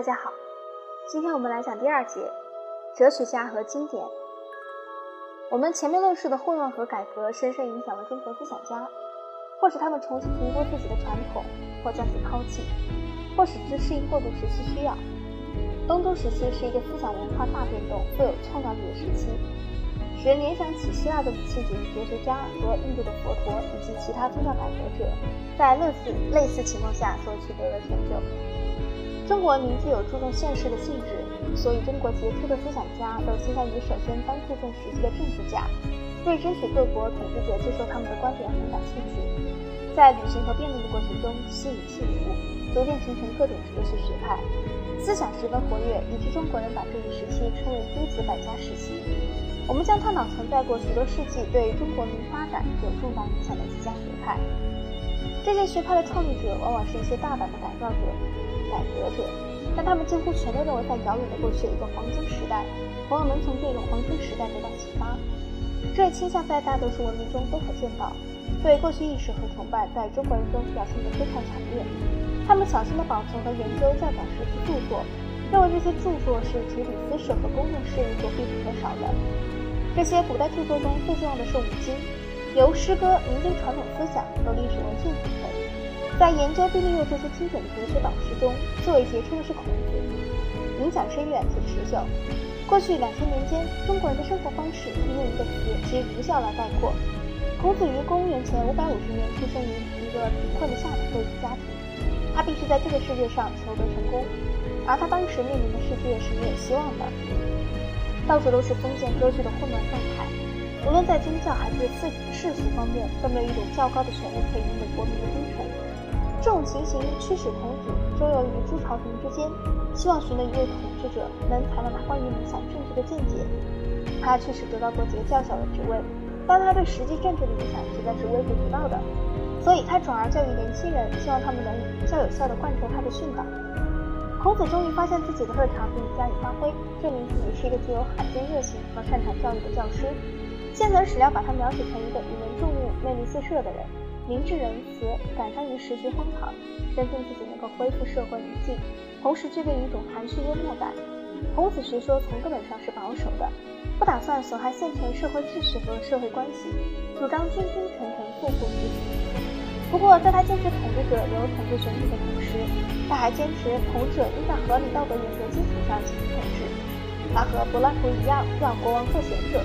大家好，今天我们来讲第二节，哲学家和经典。我们前面论述的混乱和改革深深影响了中国思想家，或使他们重新评估自己的传统，或将其抛弃，或使之适应过渡时期需要。东周时期是一个思想文化大变动、富有创造力的时期，使人联想起希腊的理性主义哲学家和印度的佛陀以及其他宗教改革者在类似类似情况下所取得的成就。中国文明具有注重现实的性质，所以中国杰出的思想家都倾向于首先当注重实际的政治家，对争取各国统治者接受他们的观点很感兴趣，在旅行和辩论的过程中吸引信徒，逐渐形成各种哲学学派。思想十分活跃，以致中国人把这一时期称为“诸子百家时期”。我们将探讨存在过许多世纪、对中国文明发展有重大影响的几家学派。这些学派的创立者往往是一些大胆的改造者、改革者，但他们几乎全都认为，在遥远的过去有一个黄金时代，朋友们从这种黄金时代得到启发。这一倾向在大多数文明中都可见到，对过去意识和崇拜在中国人中表现得非常强烈。他们小心地保存和研究较早时期著作，认为这些著作是处理私事和公共事务所必不可少的。这些古代著作中最重要的是五经，由诗歌、民间传统思想和历史文献组成。在研究并利用这些经典的哲学导师中，最为杰出的是孔子，影响深远且持久。过去两千年间，中国人的生活方式可以用一个词及儒教来概括。孔子于公元前五百五十年出生于一个贫困的下层贵族家庭。他必须在这个世界上求得成功，而他当时面临的世界是没有希望的，到处都是封建割据的混乱状态，无论在宗教还是世世俗方面，都没有一种较高的权利可以赢得国民的忠诚。这种情形驱使孔子周游于诸朝廷之间，希望寻得一位统治者能采纳他关于理想政治的见解。他确实得到过几个较小的职位，但他对实际政治的影响实在是微不足道的。所以，他转而教育年轻人，希望他们能较有效地贯彻他的训导。孔子终于发现自己的特长，并加以发挥，证明自己是一个具有罕见热情和擅长教育的教师。现存史料把他描写成一个引人注目、四射的人，明智仁慈，敢善于时局荒唐，深信自己能够恢复社会宁静，同时具备一种含蓄幽默感。孔子学说从根本上是保守的，不打算损害现存社会秩序和社会关系，主张君君臣臣父父子子。不过，在他坚持统治者有统治权力的同时，他还坚持统治者应在合理道德原则基础上进行统治。他和柏拉图一样，要国王做贤者，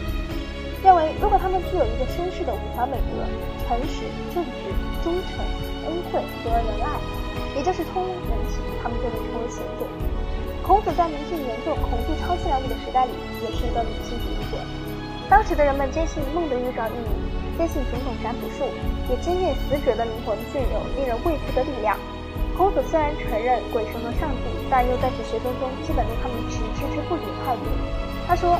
认为如果他们具有一个绅士的五条美德：诚实、正直、忠诚、恩惠和仁爱，也就是通人情，他们就能成为贤者。孔子在迷信严重、恐惧超自然物的时代里，也是一个理性主义者。当时的人们坚信梦的预兆意义。坚信种种占卜术，也坚信死者的灵魂具有令人畏惧的力量。孔子虽然承认鬼神和上帝，但又在其学说中基本对他们持置之不理的态度。他说：“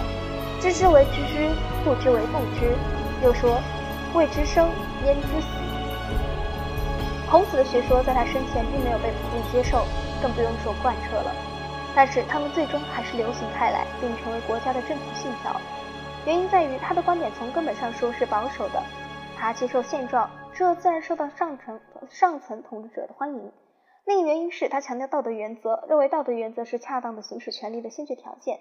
知之为知之，不知为不知。”又说：“未知生，焉知死？”孔子的学说在他生前并没有被普遍接受，更不用说贯彻了。但是他们最终还是流行开来，并成为国家的正统信条。原因在于他的观点从根本上说是保守的，他接受现状，这自然受到上层上层统治者的欢迎。另一原因是他强调道德原则，认为道德原则是恰当的行使权力的先决条件。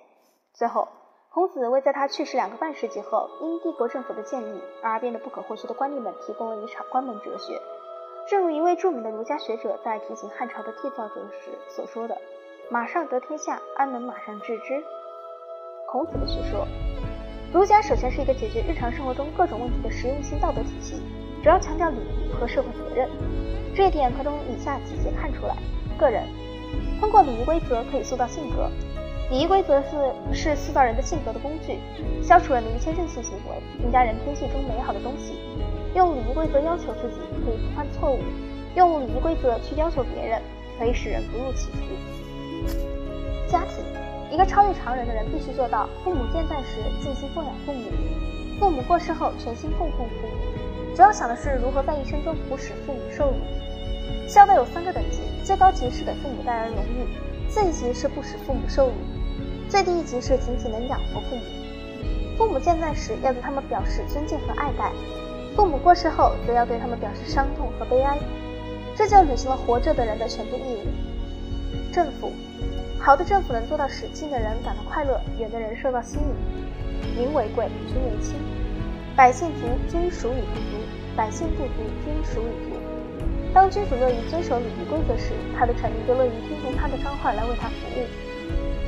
最后，孔子为在他去世两个半世纪后因帝国政府的建立而变得不可或缺的官吏们提供了一场关门哲学。正如一位著名的儒家学者在提醒汉朝的缔造者时所说的：“马上得天下，安能马上治之？”孔子的学说。儒家首先是一个解决日常生活中各种问题的实用性道德体系，主要强调礼仪和社会责任。这一点可从以下几节看出来：个人通过礼仪规则可以塑造性格，礼仪规则是是塑造人的性格的工具，消除人的一切任性行为，增加人天性中美好的东西。用礼仪规则要求自己，可以不犯错误；用礼仪规则去要求别人，可以使人不入歧途。家庭。一个超越常人的人必须做到：父母健在时尽心奉养父母，父母过世后全心供奉父母。主要想的是如何在一生中不使父母受辱。孝道有三个等级，最高级是给父母带来荣誉，次一级是不使父母受辱，最低一级是仅仅能养活父母。父母健在时要对他们表示尊敬和爱戴，父母过世后则要对他们表示伤痛和悲哀。这就履行了活着的人的全部义务。政府。好的政府能做到使近的人感到快乐，远的人受到吸引。民为贵，君为轻。百姓足，君属与不足；百姓不足，君属与足。当君主乐于遵守礼仪规则时，他的臣民就乐于听从他的召唤来为他服务。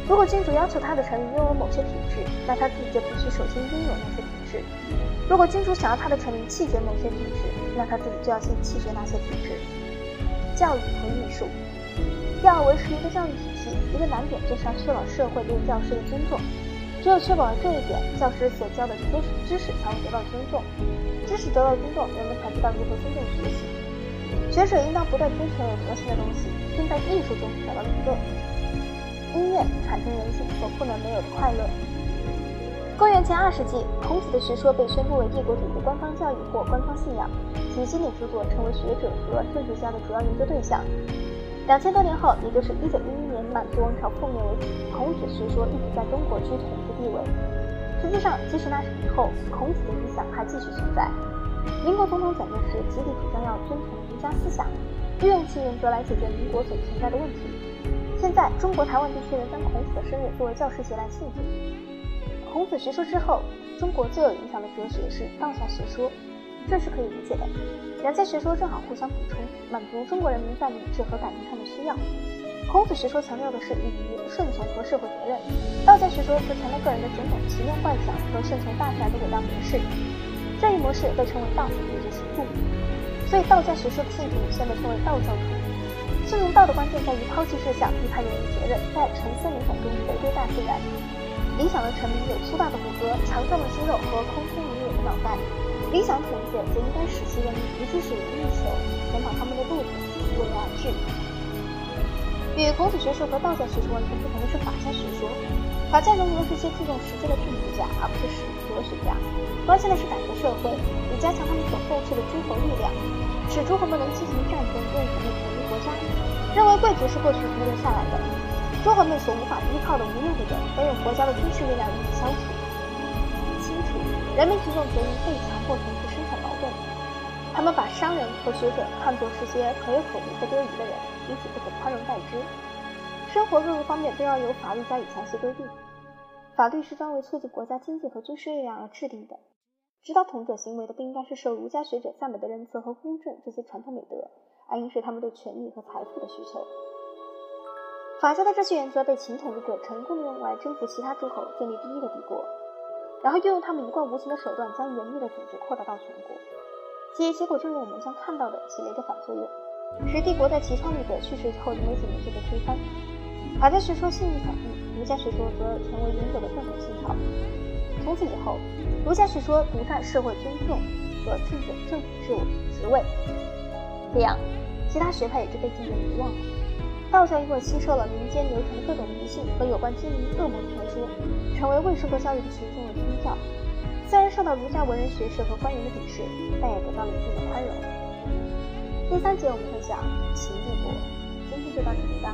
如果君主要求他的臣民拥有某些品质，那他自己就必须首先拥有那些品质。如果君主想要他的臣民弃绝某些品质，那他自己就要先弃绝那些品质。教育和艺术要维持一个教育体系，一个难点就是要确保社会对教师的尊重。只有确保了这一点，教师所教的知识知识才会得到尊重。知识得到尊重，人们才知道如何真正学习。学者应当不断追求有德行的东西，并在艺术中找到娱乐。音乐产生人性所不能没有的快乐。公元前二世纪，孔子的学说被宣布为帝国主义的官方教育或官方信仰，其经典著作成为学者和政治家的主要研究对象。两千多年后，也就是一九一一年满族王朝覆灭为止，孔子学说一直在中国居统治地位。实际上，即使那是以后，孔子的影响还继续存在。民国总统蒋介石极力主张要遵从儒家思想，运用其原则来解决民国所存在的问题。现在，中国台湾地区人将孔子的生日作为教师节来庆祝。孔子学说之后，中国最有影响的哲学是道家学说。这是可以理解的，两家学说正好互相补充，满足中国人民在理智和感情上的需要。孔子学说强调的是礼仪、顺从和社会责任，道家学说则强调个人的种种奇妙幻想和顺从大自然的伟大模式。这一模式被称为道，也就是行动。所以道家学说的信徒现被称为道教徒。信从道的关键在于抛弃设想，离开人的责任，在沉思冥想中回归大自然。理想的臣民有粗大的骨骼、强壮的肌肉和空空如也的脑袋。理想统治则应该使其人民不去使用欲求填饱他们的肚子，为而治。与孔子学说和道教学说完全不同的是法家学说。法家融合是些注重实践的政治家，而不是哲学家。关心的是改革社会，以加强他们所控制的诸侯力量，使诸侯们能进行战争，用武力统一国家。认为贵族是过去遗留下来的，诸侯们所无法依靠的无用的人，都用国家的军事力量予以消除。清楚人民群众则因被强迫从事生产劳动，他们把商人和学者看作是些可有可无和多余的人，因此不可宽容待之。生活各个方面都要由法律加以详细规定，法律是专为促进国家经济和军事力量而制定的。指导统治者行为的不应该是受儒家学者赞美的仁慈和公正这些传统美德，而应是他们对权力和财富的需求。法家的这些原则被秦统治者成功用来征服其他诸侯，建立第一个帝国。然后又用他们一贯无情的手段，将严密的组织扩大到全国，其结果正如我们将看到的，起了一个反作用，使帝国在其创立者去世后的没几年就被推翻。法家学说信誉扫地，儒家学说则成为永久的正统信条。从此以后，儒家学说独占社会尊重和政治政府职务职位，这样，其他学派也就被渐渐遗忘了。道教因为吸收了民间流传的各种迷信和有关精灵恶魔的传说，成为未受过教育的群众的宗教。虽然受到儒家文人学士和官员的鄙视，但也得到了一定的宽容。第三节我们会讲秦帝国，今天就到这里吧。